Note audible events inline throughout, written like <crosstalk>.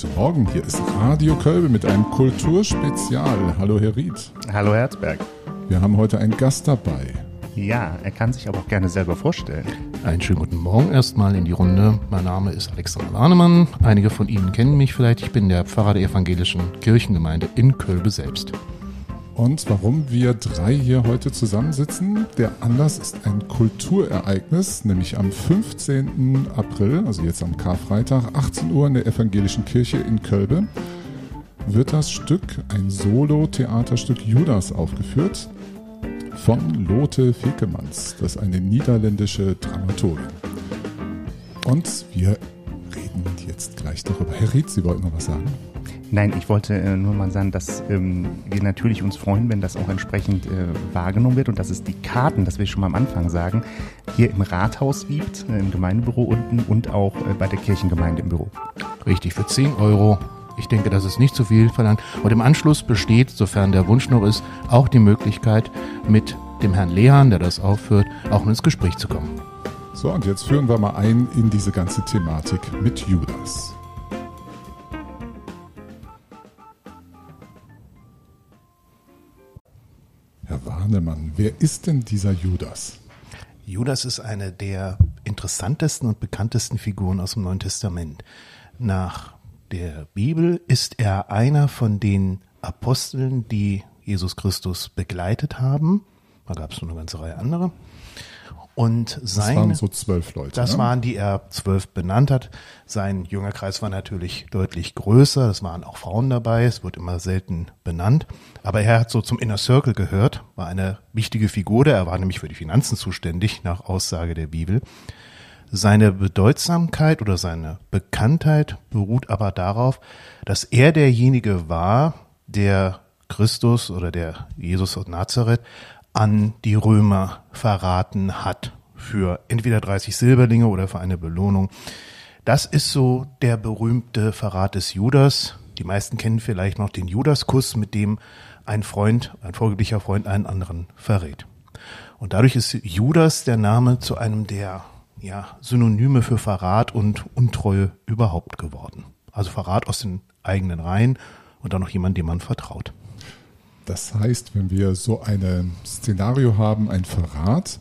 Guten Morgen, hier ist Radio Kölbe mit einem Kulturspezial. Hallo Herr Ried. Hallo Herzberg. Wir haben heute einen Gast dabei. Ja, er kann sich aber auch gerne selber vorstellen. Einen schönen guten Morgen erstmal in die Runde. Mein Name ist Alexander Warnemann. Einige von Ihnen kennen mich vielleicht. Ich bin der Pfarrer der evangelischen Kirchengemeinde in Kölbe selbst. Und warum wir drei hier heute zusammensitzen, der Anlass ist ein Kulturereignis, nämlich am 15. April, also jetzt am Karfreitag, 18 Uhr in der evangelischen Kirche in Kölbe, wird das Stück, ein Solo-Theaterstück Judas aufgeführt von Lotte Fekemanns. Das ist eine niederländische Dramaturgin. Und wir jetzt gleich darüber. Herr Ried, Sie wollten noch was sagen? Nein, ich wollte äh, nur mal sagen, dass ähm, wir natürlich uns freuen, wenn das auch entsprechend äh, wahrgenommen wird und dass es die Karten, das will ich schon mal am Anfang sagen, hier im Rathaus gibt, äh, im Gemeindebüro unten und auch äh, bei der Kirchengemeinde im Büro. Richtig, für 10 Euro. Ich denke, das ist nicht zu viel verlangt. Und im Anschluss besteht, sofern der Wunsch noch ist, auch die Möglichkeit, mit dem Herrn Lehan, der das aufführt, auch ins Gespräch zu kommen. So, und jetzt führen wir mal ein in diese ganze Thematik mit Judas. Herr Warnemann, wer ist denn dieser Judas? Judas ist eine der interessantesten und bekanntesten Figuren aus dem Neuen Testament. Nach der Bibel ist er einer von den Aposteln, die Jesus Christus begleitet haben. Da gab es noch eine ganze Reihe andere. Und sein, Das waren so zwölf Leute. das ne? waren die er zwölf benannt hat. Sein Jüngerkreis war natürlich deutlich größer. Es waren auch Frauen dabei. Es wird immer selten benannt. Aber er hat so zum Inner Circle gehört, war eine wichtige Figur. Er war nämlich für die Finanzen zuständig, nach Aussage der Bibel. Seine Bedeutsamkeit oder seine Bekanntheit beruht aber darauf, dass er derjenige war, der Christus oder der Jesus aus Nazareth an die Römer verraten hat für entweder 30 Silberlinge oder für eine Belohnung. Das ist so der berühmte Verrat des Judas. Die meisten kennen vielleicht noch den Judaskuss, mit dem ein Freund, ein folglicher Freund einen anderen verrät. Und dadurch ist Judas der Name zu einem der ja, Synonyme für Verrat und Untreue überhaupt geworden. Also Verrat aus den eigenen Reihen und dann noch jemand, dem man vertraut. Das heißt, wenn wir so ein Szenario haben, ein Verrat,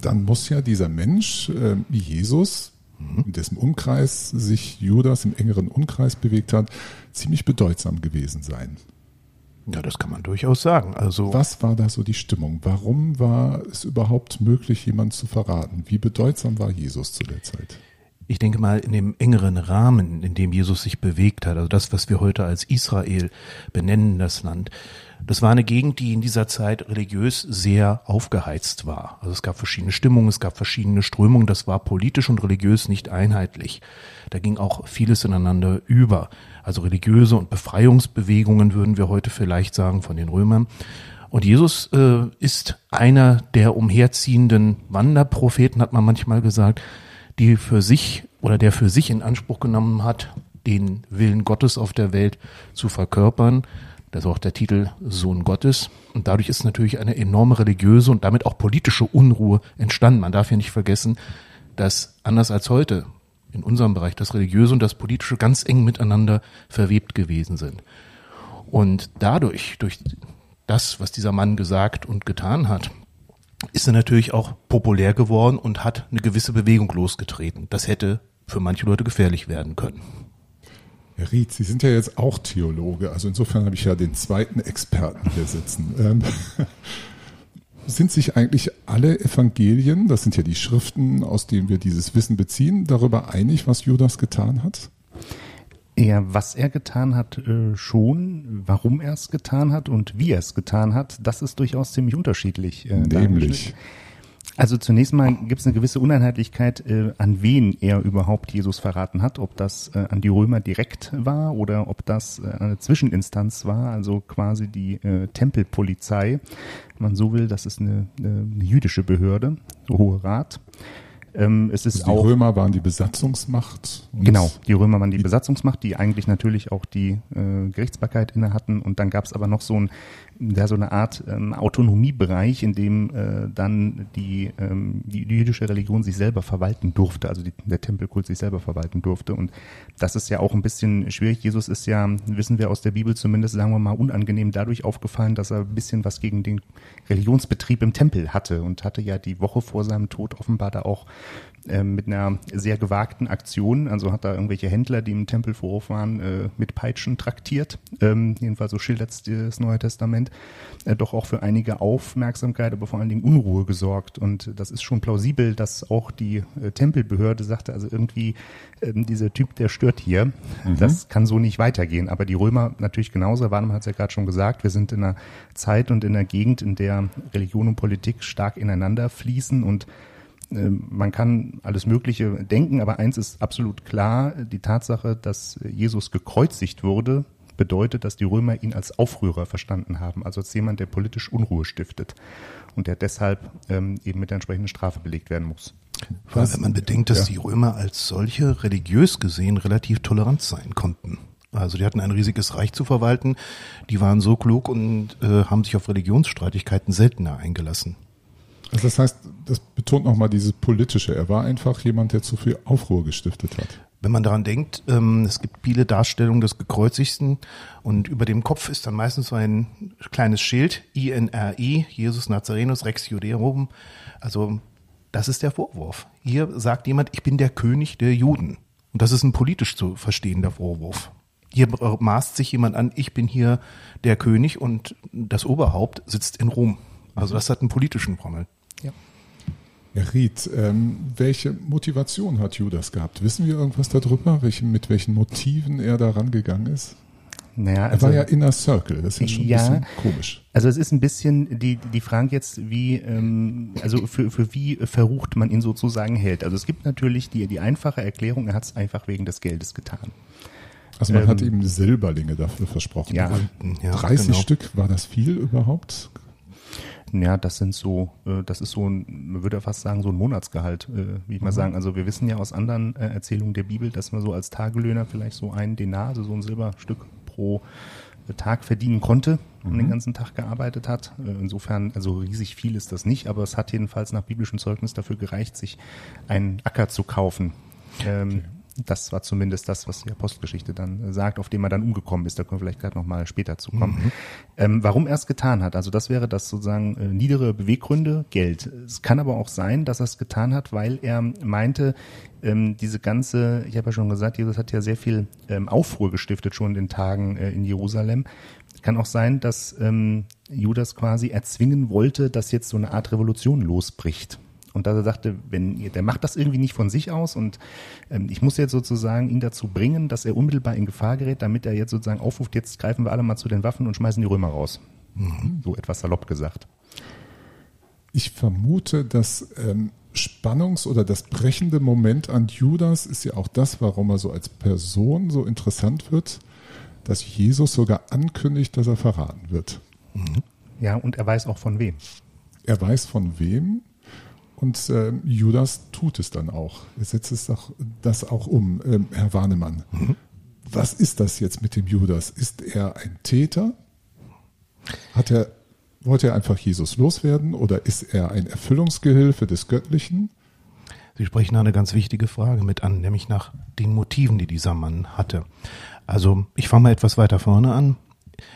dann muss ja dieser Mensch, äh, wie Jesus, in dessen Umkreis sich Judas im engeren Umkreis bewegt hat, ziemlich bedeutsam gewesen sein. Ja, das kann man durchaus sagen. Also Was war da so die Stimmung? Warum war es überhaupt möglich, jemanden zu verraten? Wie bedeutsam war Jesus zu der Zeit? Ich denke mal, in dem engeren Rahmen, in dem Jesus sich bewegt hat, also das, was wir heute als Israel benennen, das Land, das war eine Gegend, die in dieser Zeit religiös sehr aufgeheizt war. Also es gab verschiedene Stimmungen, es gab verschiedene Strömungen, das war politisch und religiös nicht einheitlich. Da ging auch vieles ineinander über. Also religiöse und Befreiungsbewegungen würden wir heute vielleicht sagen von den Römern. Und Jesus äh, ist einer der umherziehenden Wanderpropheten, hat man manchmal gesagt, die für sich oder der für sich in Anspruch genommen hat, den Willen Gottes auf der Welt zu verkörpern. Das ist auch der Titel Sohn Gottes. Und dadurch ist natürlich eine enorme religiöse und damit auch politische Unruhe entstanden. Man darf ja nicht vergessen, dass anders als heute in unserem Bereich das Religiöse und das Politische ganz eng miteinander verwebt gewesen sind. Und dadurch, durch das, was dieser Mann gesagt und getan hat, ist er natürlich auch populär geworden und hat eine gewisse Bewegung losgetreten. Das hätte für manche Leute gefährlich werden können. Herr Ried, Sie sind ja jetzt auch Theologe, also insofern habe ich ja den zweiten Experten hier sitzen. Ähm, <laughs> sind sich eigentlich alle Evangelien, das sind ja die Schriften, aus denen wir dieses Wissen beziehen, darüber einig, was Judas getan hat? Ja, was er getan hat, äh, schon, warum er es getan hat und wie er es getan hat, das ist durchaus ziemlich unterschiedlich. Äh, Nämlich. Also zunächst mal gibt es eine gewisse Uneinheitlichkeit, äh, an wen er überhaupt Jesus verraten hat, ob das äh, an die Römer direkt war oder ob das äh, eine Zwischeninstanz war, also quasi die äh, Tempelpolizei, wenn man so will, das ist eine, eine, eine jüdische Behörde, Hohe Rat. Ähm, es ist Also die auch Römer waren die Besatzungsmacht. Genau, die Römer waren die Besatzungsmacht, die eigentlich natürlich auch die äh, Gerichtsbarkeit inne hatten. Und dann gab es aber noch so, ein, ja, so eine Art ähm, Autonomiebereich, in dem äh, dann die, ähm, die, die jüdische Religion sich selber verwalten durfte, also die, der Tempelkult sich selber verwalten durfte. Und das ist ja auch ein bisschen schwierig. Jesus ist ja, wissen wir aus der Bibel zumindest, sagen wir mal, unangenehm dadurch aufgefallen, dass er ein bisschen was gegen den Religionsbetrieb im Tempel hatte und hatte ja die Woche vor seinem Tod offenbar da auch mit einer sehr gewagten Aktion, also hat da irgendwelche Händler, die im Tempelvorhof waren, äh, mit Peitschen traktiert. Ähm, jedenfalls so schildert das Neue Testament. Äh, doch auch für einige Aufmerksamkeit, aber vor allen Dingen Unruhe gesorgt. Und das ist schon plausibel, dass auch die äh, Tempelbehörde sagte, also irgendwie ähm, dieser Typ, der stört hier. Das kann so nicht weitergehen. Aber die Römer natürlich genauso. Warnum hat es ja gerade schon gesagt, wir sind in einer Zeit und in einer Gegend, in der Religion und Politik stark ineinander fließen und ähm, man kann alles Mögliche denken, aber eins ist absolut klar, die Tatsache, dass Jesus gekreuzigt wurde, bedeutet, dass die Römer ihn als Aufrührer verstanden haben, also als jemand, der politisch Unruhe stiftet und der deshalb ähm, eben mit der entsprechenden Strafe belegt werden muss. Vor allem, wenn man bedenkt, dass Ja. die Römer als solche religiös gesehen relativ tolerant sein konnten. Also die hatten ein riesiges Reich zu verwalten, die waren so klug und äh, haben sich auf Religionsstreitigkeiten seltener eingelassen. Also das heißt, das betont nochmal dieses Politische. Er war einfach jemand, der zu viel Aufruhr gestiftet hat. Wenn man daran denkt, ähm, es gibt viele Darstellungen des Gekreuzigten und über dem Kopf ist dann meistens so ein kleines Schild, INRI, Jesus Nazarenus Rex Judeorum. Also das ist der Vorwurf. Hier sagt jemand, ich bin der König der Juden. Und das ist ein politisch zu verstehender Vorwurf. Hier maßt sich jemand an, ich bin hier der König und das Oberhaupt sitzt in Rom. Also das hat einen politischen Prommel. Herr Ried, ähm, welche Motivation hat Judas gehabt? Wissen wir irgendwas darüber, welche, mit welchen Motiven er da rangegangen ist? Naja, Er war ja Inner Circle, das ist ja schon Ja. ein bisschen komisch. Also es ist ein bisschen die, die Frage jetzt, wie, ähm, also für, für wie verrucht man ihn sozusagen hält. Also es gibt natürlich die, die einfache Erklärung, er hat es einfach wegen des Geldes getan. Also man Ähm, hat ihm Silberlinge dafür versprochen. Ja. Ja, 30 genau. Stück, war das viel überhaupt? Ja, das sind so, äh, das ist so ein, man würde fast sagen, so ein Monatsgehalt, äh, wie ich mal sagen. Also wir wissen ja aus anderen äh, Erzählungen der Bibel, dass man so als Tagelöhner vielleicht so einen Denar, also so ein Silberstück pro äh, Tag verdienen konnte und den ganzen Tag gearbeitet hat. Äh, Insofern, also riesig viel ist das nicht, aber es hat jedenfalls nach biblischem Zeugnis dafür gereicht, sich einen Acker zu kaufen. Ähm, Das war zumindest das, was die Apostelgeschichte dann äh, sagt, auf dem er dann umgekommen ist. Da können wir vielleicht gerade nochmal später zu kommen. Ähm, warum er es getan hat, also das wäre das sozusagen äh, niedere Beweggründe, Geld. Es kann aber auch sein, dass er es getan hat, weil er meinte, ähm, diese ganze, ich habe ja schon gesagt, Jesus hat ja sehr viel ähm, Aufruhr gestiftet schon in den Tagen äh, in Jerusalem. Kann auch sein, dass ähm, Judas quasi erzwingen wollte, dass jetzt so eine Art Revolution losbricht. Und dass er sagte, wenn der macht das irgendwie nicht von sich aus und ähm, ich muss jetzt sozusagen ihn dazu bringen, dass er unmittelbar in Gefahr gerät, damit er jetzt sozusagen aufruft, jetzt greifen wir alle mal zu den Waffen und schmeißen die Römer raus. So etwas salopp gesagt. Ich vermute, das ähm, Spannungs- oder das brechende Moment an Judas ist ja auch das, warum er so als Person so interessant wird, dass Jesus sogar ankündigt, dass er verraten wird. Ja, und er weiß auch von wem. Er weiß von wem und ähm, Judas tut es dann auch. Er setzt es auch, das auch um, ähm, Herr Warnemann. Was ist das jetzt mit dem Judas? Ist er ein Täter? Hat er, wollte er einfach Jesus loswerden oder ist er ein Erfüllungsgehilfe des Göttlichen? Sie sprechen eine ganz wichtige Frage mit an, nämlich nach den Motiven, die dieser Mann hatte. Also ich fange mal etwas weiter vorne an.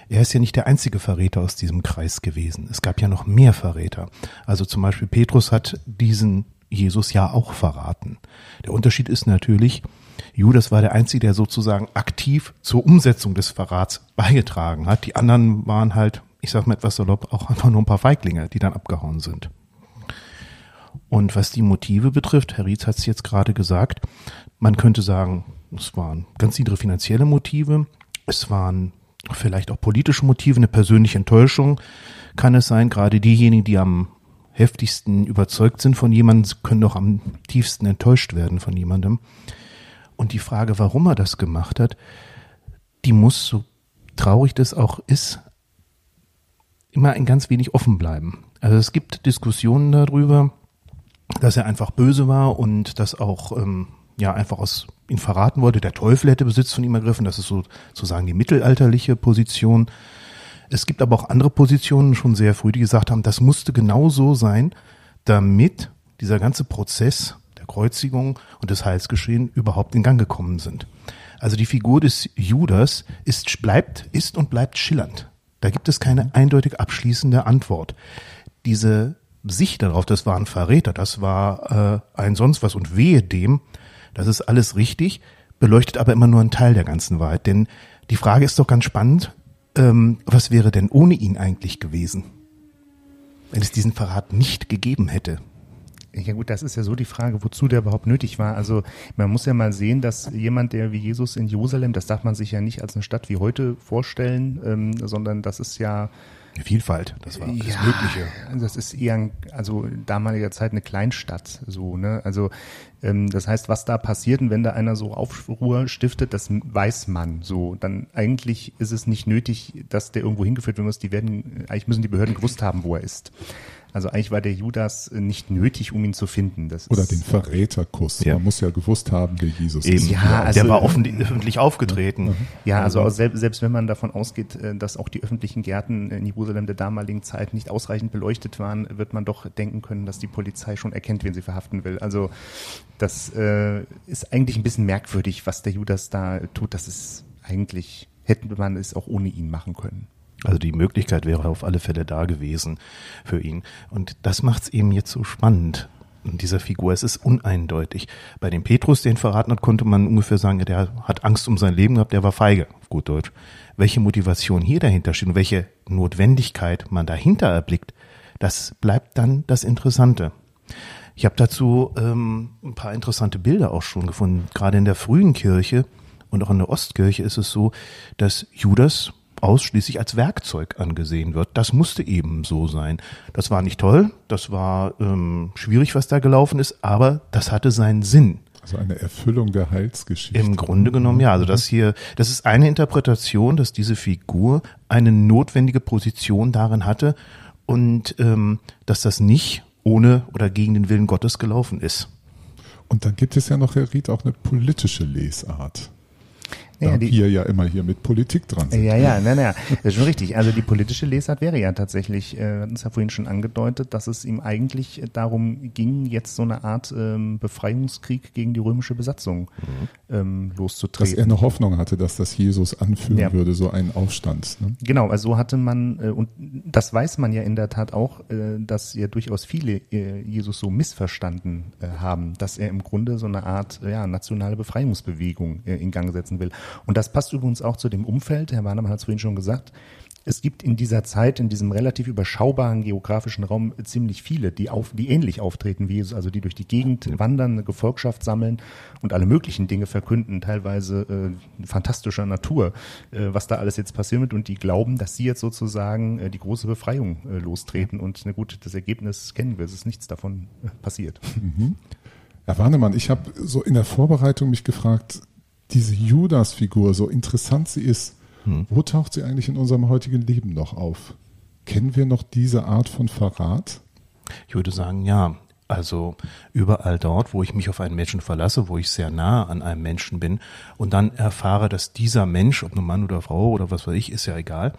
Er ist ja nicht der einzige Verräter aus diesem Kreis gewesen. Es gab ja noch mehr Verräter. Also zum Beispiel Petrus hat diesen Jesus ja auch verraten. Der Unterschied ist natürlich, Judas war der Einzige, der sozusagen aktiv zur Umsetzung des Verrats beigetragen hat. Die anderen waren halt, ich sag mal etwas salopp, auch einfach nur ein paar Feiglinge, die dann abgehauen sind. Und was die Motive betrifft, Herr Rietz hat es jetzt gerade gesagt, man könnte sagen, es waren ganz niedere finanzielle Motive, es waren vielleicht auch politische Motive, eine persönliche Enttäuschung kann es sein. Gerade diejenigen, die am heftigsten überzeugt sind von jemandem, können doch am tiefsten enttäuscht werden von jemandem. Und die Frage, warum er das gemacht hat, die muss, so traurig das auch ist, immer ein ganz wenig offen bleiben. Also es gibt Diskussionen darüber, dass er einfach böse war und das auch ähm, ja einfach aus ihn verraten wollte. Der Teufel hätte Besitz von ihm ergriffen. Das ist so sozusagen die mittelalterliche Position. Es gibt aber auch andere Positionen schon sehr früh, die gesagt haben, das musste genau so sein, damit dieser ganze Prozess der Kreuzigung und des Heilsgeschehen überhaupt in Gang gekommen sind. Also die Figur des Judas ist, bleibt, ist und bleibt schillernd. Da gibt es keine eindeutig abschließende Antwort. Diese Sicht darauf, das war ein Verräter, das war äh, ein sonst was und wehe dem, das ist alles richtig, beleuchtet aber immer nur einen Teil der ganzen Wahrheit. Denn die Frage ist doch ganz spannend, ähm, was wäre denn ohne ihn eigentlich gewesen, wenn es diesen Verrat nicht gegeben hätte? Ja gut, das ist ja so die Frage, wozu der überhaupt nötig war. Also man muss ja mal sehen, dass jemand, der wie Jesus in Jerusalem, das darf man sich ja nicht als eine Stadt wie heute vorstellen, ähm, sondern das ist ja Vielfalt, das war das ja, Mögliche. Das ist eher, also damaliger Zeit eine Kleinstadt, so, ne? Also das heißt, was da passiert und wenn da einer so Aufruhr stiftet, das weiß man so. Dann eigentlich ist es nicht nötig, dass der irgendwo hingeführt werden muss. Die werden, eigentlich müssen die Behörden gewusst haben, wo er ist. Also eigentlich war der Judas nicht nötig, um ihn zu finden. Das Oder den Verräterkuss. Ja. Man muss ja gewusst haben, wer Jesus Eben. ist. Ja, also, der war offen, öffentlich aufgetreten. Ja, also selbst, selbst wenn man davon ausgeht, äh, dass auch die öffentlichen Gärten in Jerusalem der damaligen Zeit nicht ausreichend beleuchtet waren, wird man doch denken können, dass die Polizei schon erkennt, wen sie verhaften will. Also das äh, ist eigentlich ein bisschen merkwürdig, was der Judas da tut. Das ist eigentlich, hätte man es auch ohne ihn machen können. Also die Möglichkeit wäre auf alle Fälle da gewesen für ihn. Und das macht es eben jetzt so spannend in dieser Figur. Es ist uneindeutig. Bei dem Petrus, den verraten hat, konnte man ungefähr sagen, der hat Angst um sein Leben gehabt, der war feige, auf gut Deutsch. Welche Motivation hier dahinter steht und welche Notwendigkeit man dahinter erblickt, das bleibt dann das Interessante. Ich habe dazu ähm, ein paar interessante Bilder auch schon gefunden. Gerade in der frühen Kirche und auch in der Ostkirche ist es so, dass Judas ausschließlich als Werkzeug angesehen wird. Das musste eben so sein. Das war nicht toll, das war ähm, schwierig, was da gelaufen ist, aber das hatte seinen Sinn. Also eine Erfüllung der Heilsgeschichte. Im Grunde genommen ja. Also das hier, das ist eine Interpretation, dass diese Figur eine notwendige Position darin hatte und ähm, dass das nicht ohne oder gegen den Willen Gottes gelaufen ist. Und dann gibt es ja noch, Herr Ried, auch eine politische Lesart. Da ja, die, wir ja immer hier mit Politik dran sind. Ja, ja, nein, nein, das ist schon richtig. Also die politische Lesart wäre ja tatsächlich, äh, hatten es ja vorhin schon angedeutet, dass es ihm eigentlich darum ging, jetzt so eine Art ähm, Befreiungskrieg gegen die römische Besatzung mhm. ähm, loszutreten. Dass er eine Hoffnung hatte, dass das Jesus anführen ja. würde, so einen Aufstand. Ne? Genau, also so hatte man, äh, und das weiß man ja in der Tat auch, äh, dass ja durchaus viele äh, Jesus so missverstanden äh, haben, dass er im Grunde so eine Art ja, nationale Befreiungsbewegung äh, in Gang setzen will. Und das passt übrigens auch zu dem Umfeld. Herr Warnemann hat es vorhin schon gesagt. Es gibt in dieser Zeit, in diesem relativ überschaubaren geografischen Raum ziemlich viele, die, auf, die ähnlich auftreten wie Jesus, also die durch die Gegend wandern, eine Gefolgschaft sammeln und alle möglichen Dinge verkünden, teilweise äh, fantastischer Natur, äh, was da alles jetzt passieren wird und die glauben, dass sie jetzt sozusagen äh, die große Befreiung äh, lostreten und na gut, das Ergebnis kennen wir, es ist nichts davon äh, passiert. Mhm. Herr Warnemann, ich habe so in der Vorbereitung mich gefragt, diese Judas-Figur, so interessant sie ist, hm. wo taucht sie eigentlich in unserem heutigen Leben noch auf? Kennen wir noch diese Art von Verrat? Ich würde sagen, ja. Also überall dort, wo ich mich auf einen Menschen verlasse, wo ich sehr nah an einem Menschen bin und dann erfahre, dass dieser Mensch, ob nun Mann oder Frau oder was weiß ich, ist ja egal,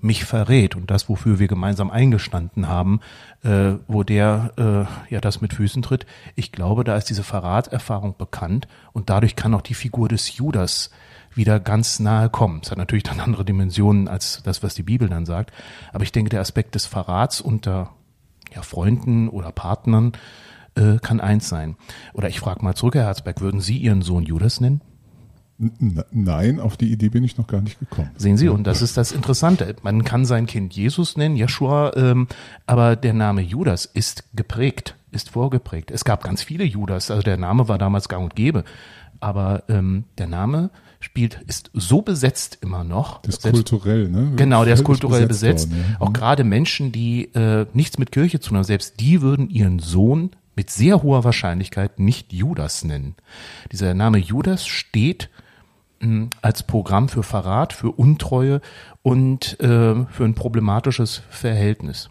mich verrät und das, wofür wir gemeinsam eingestanden haben, äh, wo der äh, ja das mit Füßen tritt. Ich glaube, da ist diese Verratserfahrung bekannt und dadurch kann auch die Figur des Judas wieder ganz nahe kommen. Es hat natürlich dann andere Dimensionen als das, was die Bibel dann sagt. Aber ich denke, der Aspekt des Verrats unter ja, Freunden oder Partnern äh, kann eins sein. Oder ich frage mal zurück, Herr Herzberg, würden Sie Ihren Sohn Judas nennen? Nein, auf die Idee bin ich noch gar nicht gekommen. Sehen Sie, und das ist das Interessante. Man kann sein Kind Jesus nennen, Joshua, ähm, aber der Name Judas ist geprägt, ist vorgeprägt. Es gab ganz viele Judas, also der Name war damals gang und gäbe, aber ähm, der Name spielt, ist so besetzt immer noch. Das ist kulturell, ne? Genau, der ist kulturell besetzt. besetzt. Worden, ja. Auch mhm. gerade Menschen, die äh, nichts mit Kirche zu tun haben, selbst die würden ihren Sohn mit sehr hoher Wahrscheinlichkeit nicht Judas nennen. Dieser Name Judas steht mh, hm, als Programm für Verrat, für Untreue und äh, für ein problematisches Verhältnis.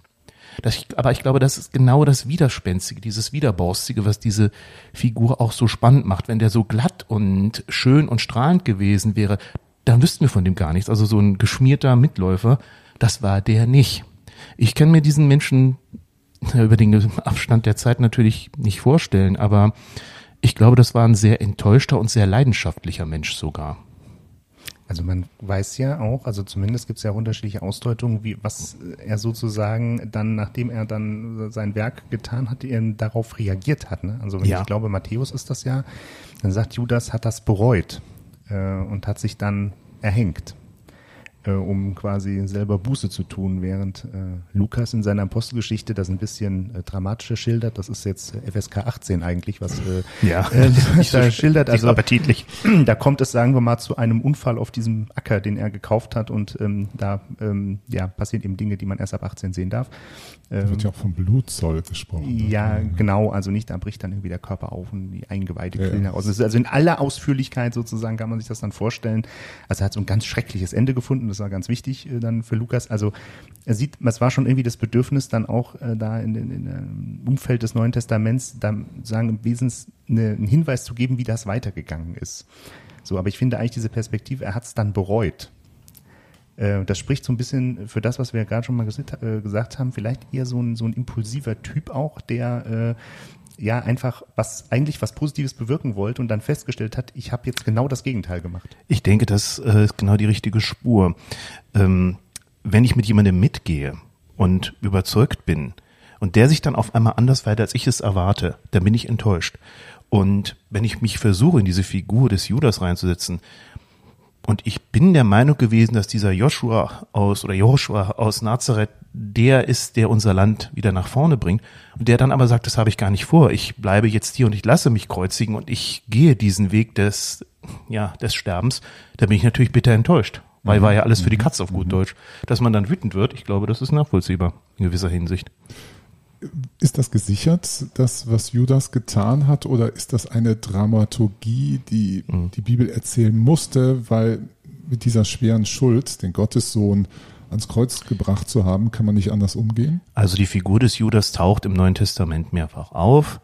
Das, aber ich glaube, das ist genau das Widerspenstige, dieses Widerborstige, was diese Figur auch so spannend macht. Wenn der so glatt und schön und strahlend gewesen wäre, dann wüssten wir von dem gar nichts. Also so ein geschmierter Mitläufer, das war der nicht. Ich kann mir diesen Menschen über den Abstand der Zeit natürlich nicht vorstellen, aber ich glaube, das war ein sehr enttäuschter und sehr leidenschaftlicher Mensch sogar. Also man weiß ja auch, also zumindest gibt es ja unterschiedliche Ausdeutungen, wie was er sozusagen dann, nachdem er dann sein Werk getan hat, er darauf reagiert hat. Ne? Also wenn Ja. ich glaube, Matthäus ist das ja, dann sagt Judas hat das bereut äh, und hat sich dann erhängt, äh, um quasi selber Buße zu tun, während äh, Lukas in seiner Apostelgeschichte das ein bisschen äh, dramatischer schildert. Das ist jetzt äh, FSK 18 eigentlich, was äh, Ja. <laughs> äh, da schildert. Nicht so Also appetitlich. <clears throat> da kommt es, sagen wir mal, zu einem Unfall auf diesem Acker, den er gekauft hat und ähm, da ähm, ja, passieren eben Dinge, die man erst ab 18 sehen darf. Da Ähm, wird ja auch vom Blutzoll gesprochen. ja, genau, also nicht, da bricht dann irgendwie der Körper auf und die Eingeweide Ja, quillen heraus. Also in aller Ausführlichkeit sozusagen kann man sich das dann vorstellen. Also er hat so ein ganz schreckliches Ende gefunden, das war ganz wichtig äh, dann für Lukas. Also er sieht, es war schon irgendwie das Bedürfnis dann auch äh, da in, in, in dem Umfeld des Neuen Testaments, da sagen im Wesentlichen eine, einen Hinweis zu geben, wie das weitergegangen ist. So, aber ich finde eigentlich diese Perspektive, er hat es dann bereut. Äh, Das spricht so ein bisschen für das, was wir ja gerade schon mal gesagt, äh, gesagt haben, vielleicht eher so ein, so ein impulsiver Typ auch, der äh, ja einfach was eigentlich was Positives bewirken wollte und dann festgestellt hat, ich habe jetzt genau das Gegenteil gemacht. Ich denke, das äh, ist genau die richtige Spur. Ähm, wenn ich mit jemandem mitgehe und überzeugt bin und der sich dann auf einmal anders verhält, als ich es erwarte, dann bin ich enttäuscht. Und wenn ich mich versuche, in diese Figur des Judas reinzusetzen, und ich bin der Meinung gewesen, dass dieser Joshua aus oder Joshua aus Nazareth der ist, der unser Land wieder nach vorne bringt. Und der dann aber sagt, das habe ich gar nicht vor. Ich bleibe jetzt hier und ich lasse mich kreuzigen und ich gehe diesen Weg des, ja, des Sterbens. Da bin ich natürlich bitter enttäuscht. Weil war ja alles für die Katz auf gut Deutsch. Dass man dann wütend wird, ich glaube, das ist nachvollziehbar in gewisser Hinsicht. Ist das gesichert, das, was Judas getan hat, oder ist das eine Dramaturgie, die Mhm. die Bibel erzählen musste, weil mit dieser schweren Schuld, den Gottessohn ans Kreuz gebracht zu haben, kann man nicht anders umgehen? Also die Figur des Judas taucht im Neuen Testament mehrfach auf.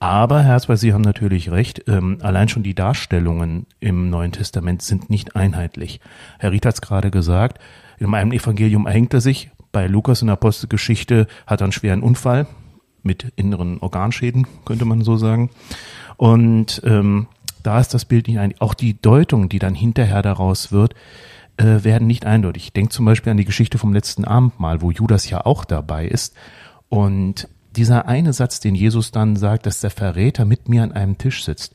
Aber, Herr Herzberg, Sie haben natürlich recht, ähm, allein schon die Darstellungen im Neuen Testament sind nicht einheitlich. Herr Ried hat es gerade gesagt, in einem Evangelium erhängt er sich, bei Lukas in der Apostelgeschichte hat er einen schweren Unfall mit inneren Organschäden, könnte man so sagen. Und ähm, da ist das Bild nicht ein. Auch die Deutung, die dann hinterher daraus wird, äh, werden nicht eindeutig. Ich denke zum Beispiel an die Geschichte vom letzten Abendmahl, wo Judas ja auch dabei ist. Und dieser eine Satz, den Jesus dann sagt, dass der Verräter mit mir an einem Tisch sitzt.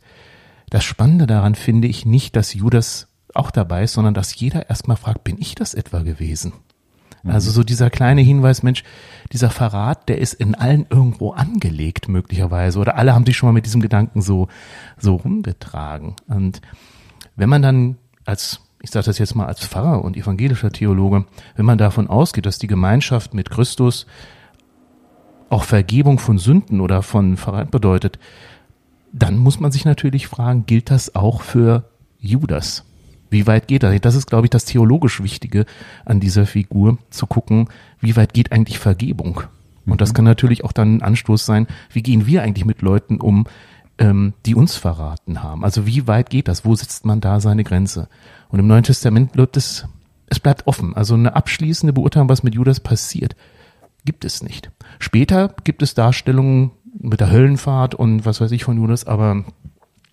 Das Spannende daran finde ich nicht, dass Judas auch dabei ist, sondern dass jeder erstmal fragt, bin ich das etwa gewesen? Also so dieser kleine Hinweis, Mensch, dieser Verrat, der ist in allen irgendwo angelegt möglicherweise oder alle haben sich schon mal mit diesem Gedanken so so rumgetragen. Und wenn man dann als ich sage das jetzt mal als Pfarrer und evangelischer Theologe, wenn man davon ausgeht, dass die Gemeinschaft mit Christus auch Vergebung von Sünden oder von Verrat bedeutet, dann muss man sich natürlich fragen, gilt das auch für Judas? Wie weit geht das? Das ist, glaube ich, das theologisch Wichtige an dieser Figur, zu gucken, wie weit geht eigentlich Vergebung? Und das kann natürlich auch dann ein Anstoß sein, wie gehen wir eigentlich mit Leuten um, ähm, die uns verraten haben? Also wie weit geht das? Wo setzt man da seine Grenze? Und im Neuen Testament bleibt es, es bleibt offen. Also eine abschließende Beurteilung, was mit Judas passiert, gibt es nicht. Später gibt es Darstellungen mit der Höllenfahrt und was weiß ich von Judas, aber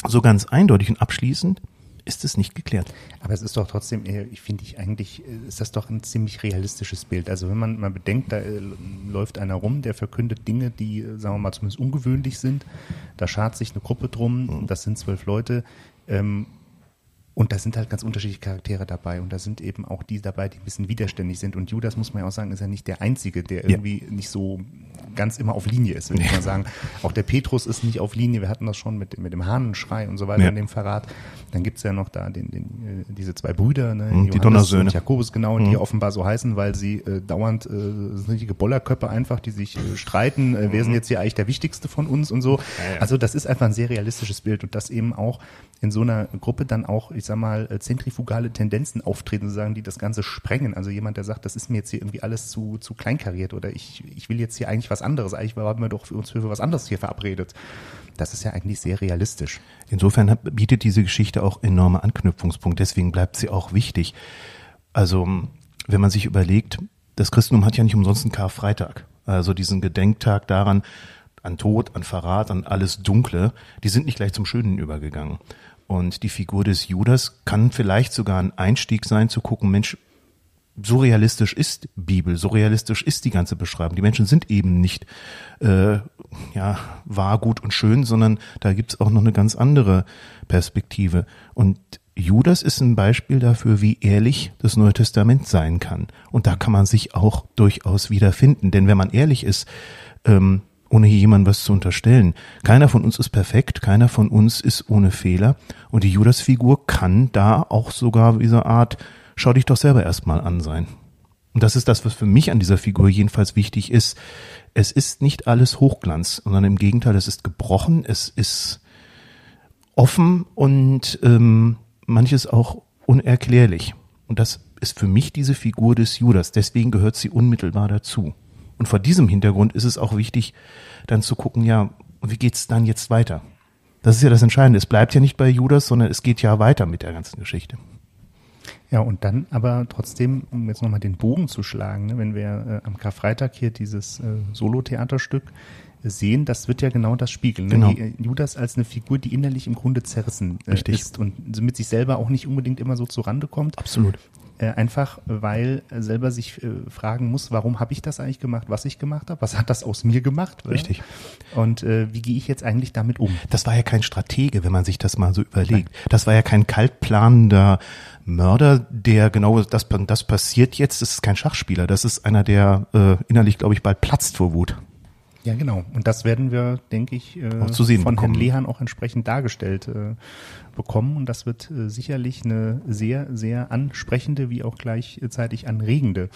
so ganz eindeutig und abschließend ist es nicht geklärt. Aber es ist doch trotzdem, eher, ich finde ich eigentlich, äh, ist das doch ein ziemlich realistisches Bild. Also wenn man mal bedenkt, da äh, läuft einer rum, der verkündet Dinge, die, äh, sagen wir mal, zumindest ungewöhnlich sind. Da schart sich eine Gruppe drum, das sind zwölf Leute. Ähm, und da sind halt ganz unterschiedliche Charaktere dabei. Und da sind eben auch die dabei, die ein bisschen widerständig sind. Und Judas, muss man ja auch sagen, ist ja nicht der Einzige, der Ja. irgendwie nicht so ganz immer auf Linie ist, würde ich mal sagen. Auch der Petrus ist nicht auf Linie. Wir hatten das schon mit, mit dem Hahnenschrei und so weiter Ja. in dem Verrat. Dann gibt's ja noch da den, den, äh, diese zwei Brüder, ne? Mhm, die Donnersöhne. und Jakobus, genau, Mhm. die offenbar so heißen, weil sie äh, dauernd, äh, sind richtige Bollerköpfe einfach, die sich äh, streiten, äh, wer sind jetzt hier eigentlich der Wichtigste von uns und so. Mhm. Ja, ja. Also das ist einfach ein sehr realistisches Bild und das eben auch in so einer Gruppe dann auch, ich sag mal, äh, zentrifugale Tendenzen auftreten, sozusagen, die das Ganze sprengen. Also jemand, der sagt, das ist mir jetzt hier irgendwie alles zu, zu kleinkariert oder ich, ich will jetzt hier eigentlich was anderes. Eigentlich haben wir doch für uns für was anderes hier verabredet. Das ist ja eigentlich sehr realistisch. Insofern bietet diese Geschichte auch enorme Anknüpfungspunkte. Deswegen bleibt sie auch wichtig. Also, wenn man sich überlegt, das Christentum hat ja nicht umsonst einen Karfreitag. Also diesen Gedenktag daran, an Tod, an Verrat, an alles Dunkle, die sind nicht gleich zum Schönen übergegangen. Und die Figur des Judas kann vielleicht sogar ein Einstieg sein, zu gucken, Mensch, so realistisch ist Bibel, so realistisch ist die ganze Beschreibung. Die Menschen sind eben nicht äh, ja wahr, gut und schön, sondern da gibt's auch noch eine ganz andere Perspektive. Und Judas ist ein Beispiel dafür, wie ehrlich das Neue Testament sein kann. Und da kann man sich auch durchaus wiederfinden. Denn wenn man ehrlich ist, ähm, ohne hier jemandem was zu unterstellen. Keiner von uns ist perfekt, keiner von uns ist ohne Fehler. Und die Judas-Figur kann da auch sogar eine Art, schau dich doch selber erstmal an sein. Und das ist das, was für mich an dieser Figur jedenfalls wichtig ist. Es ist nicht alles Hochglanz, sondern im Gegenteil, es ist gebrochen, es ist offen und ähm, manches auch unerklärlich. Und das ist für mich diese Figur des Judas. Deswegen gehört sie unmittelbar dazu. Und vor diesem Hintergrund ist es auch wichtig, dann zu gucken, ja, wie geht's dann jetzt weiter? Das ist ja das Entscheidende. Es bleibt ja nicht bei Judas, sondern es geht ja weiter mit der ganzen Geschichte. Ja, und dann aber trotzdem, um jetzt nochmal den Bogen zu schlagen, ne, wenn wir äh, am Karfreitag hier dieses äh, Solo-Theaterstück sehen, das wird ja genau das spiegeln. Ne? Genau. Die, äh, Judas als eine Figur, die innerlich im Grunde zerrissen äh, ist und mit sich selber auch nicht unbedingt immer so zurande kommt. Absolut. Äh, einfach, weil er selber sich äh, fragen muss, warum habe ich das eigentlich gemacht, was ich gemacht habe? Was hat das aus mir gemacht? oder? Richtig. Und äh, wie gehe ich jetzt eigentlich damit um? Das war ja kein Stratege, wenn man sich das mal so überlegt. Das war ja kein kaltplanender Mörder, der genau das, das passiert jetzt. Das ist kein Schachspieler. Das ist einer, der äh, innerlich, glaube ich, bald platzt vor Wut. Ja, genau. Und das werden wir, denke ich, äh, zu sehen von bekommen. Herrn Lehan auch entsprechend dargestellt äh, bekommen. Und das wird äh, sicherlich eine sehr, sehr ansprechende wie auch gleichzeitig anregende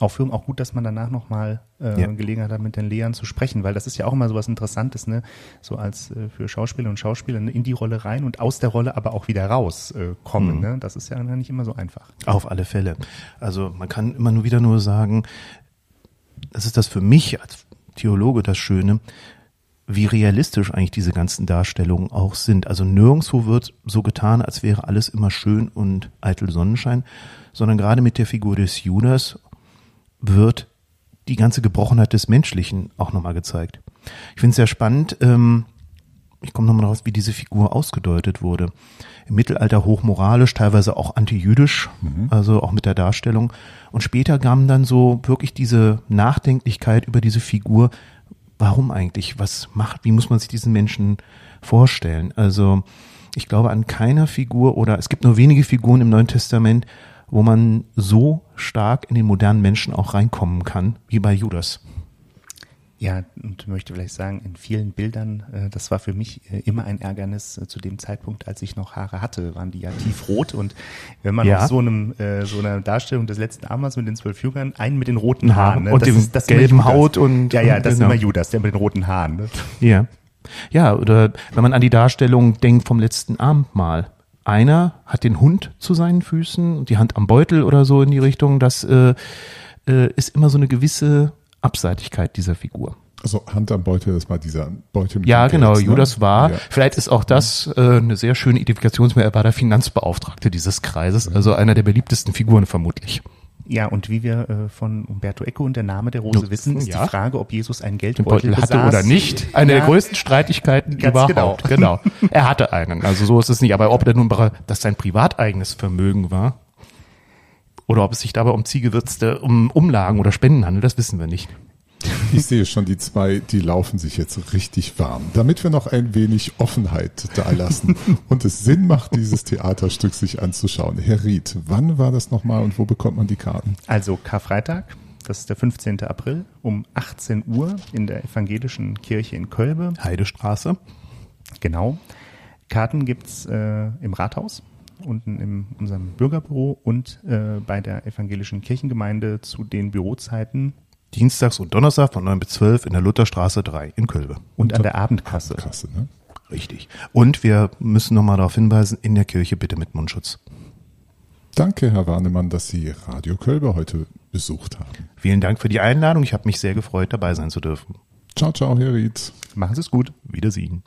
Aufführung. Auch gut, dass man danach nochmal äh, Ja. Gelegenheit hat, mit den Lehrern zu sprechen, weil das ist ja auch immer so was Interessantes, ne? So als äh, für Schauspieler und Schauspieler ne? in die Rolle rein und aus der Rolle aber auch wieder raus äh. Mhm. Ne? Das ist ja nicht immer so einfach. Auf alle Fälle. Also man kann immer nur wieder nur sagen, das ist das für mich als Theologe das Schöne, wie realistisch eigentlich diese ganzen Darstellungen auch sind. Also nirgendwo wird so getan, als wäre alles immer schön und eitel Sonnenschein, sondern gerade mit der Figur des Judas wird die ganze Gebrochenheit des Menschlichen auch nochmal gezeigt. Ich finde es sehr spannend, ähm, ich komme nochmal raus, wie diese Figur ausgedeutet wurde. Im Mittelalter hochmoralisch, teilweise auch antijüdisch, also auch mit der Darstellung. Und später kam dann so wirklich diese Nachdenklichkeit über diese Figur. Warum eigentlich? Was macht, wie muss man sich diesen Menschen vorstellen? Also, ich glaube an keiner Figur oder es gibt nur wenige Figuren im Neuen Testament, wo man so stark in den modernen Menschen auch reinkommen kann, wie bei Judas. Ja, und möchte vielleicht sagen, in vielen Bildern, äh, das war für mich äh, immer ein Ärgernis äh, zu dem Zeitpunkt, als ich noch Haare hatte, waren die ja tiefrot und wenn man Ja. auf so einem so einer Darstellung des letzten Abends mit den zwölf Jüngern, einen mit den roten Haaren ne, Und das dem ist, das gelben. Haut und- ja ja, das genau. ist immer Judas, der mit den roten Haaren. Ne? Ja. Ja, oder wenn man an die Darstellung denkt vom letzten Abendmahl. Einer hat den Hund zu seinen Füßen und die Hand am Beutel oder so in die Richtung. Das äh, äh, ist immer so eine gewisse Abseitigkeit dieser Figur. Also Hand am Beutel, das war dieser Beutel mit Ja, dem genau. Geld, ne? Judas war, Ja. vielleicht ist auch das äh, eine sehr schöne Identifikationsmerkmal. Er war der Finanzbeauftragte dieses Kreises, also einer der beliebtesten Figuren vermutlich. Ja, und wie wir äh, von Umberto Eco und der Name der Rose Ja. wissen, ist Ja. die Frage, ob Jesus einen Den Geldbeutel Beutel hatte besaß. oder nicht. Eine Ja. der größten Streitigkeiten Ganz überhaupt. Genau. Er hatte einen. Also so ist es nicht. Aber ob er nun das sein privateigenes Vermögen war oder ob es sich dabei um zielgewürzte um Umlagen oder Spenden handelt, das wissen wir nicht. Ich sehe schon, die zwei, die laufen sich jetzt richtig warm. Damit wir noch ein wenig Offenheit da lassen <laughs> und es Sinn macht, dieses Theaterstück sich anzuschauen. Herr Ried, wann war das nochmal und wo bekommt man die Karten? Also Karfreitag, das ist der 15. April um 18 Uhr in der evangelischen Kirche in Kölbe. Heidestraße. Genau. Karten gibt's äh, im Rathaus, unten in unserem Bürgerbüro und äh, bei der evangelischen Kirchengemeinde zu den Bürozeiten Dienstags und Donnerstag von 9 bis 12 in der Lutherstraße 3 in Kölbe. und an der Abendkasse. Kasse, ne? Richtig. Und wir müssen nochmal darauf hinweisen, in der Kirche bitte mit Mundschutz. Danke, Herr Warnemann, dass Sie Radio Kölber heute besucht haben. Vielen Dank für die Einladung. Ich habe mich sehr gefreut, dabei sein zu dürfen. Ciao, ciao, Herr Ried. Machen Sie es gut. Wiedersehen.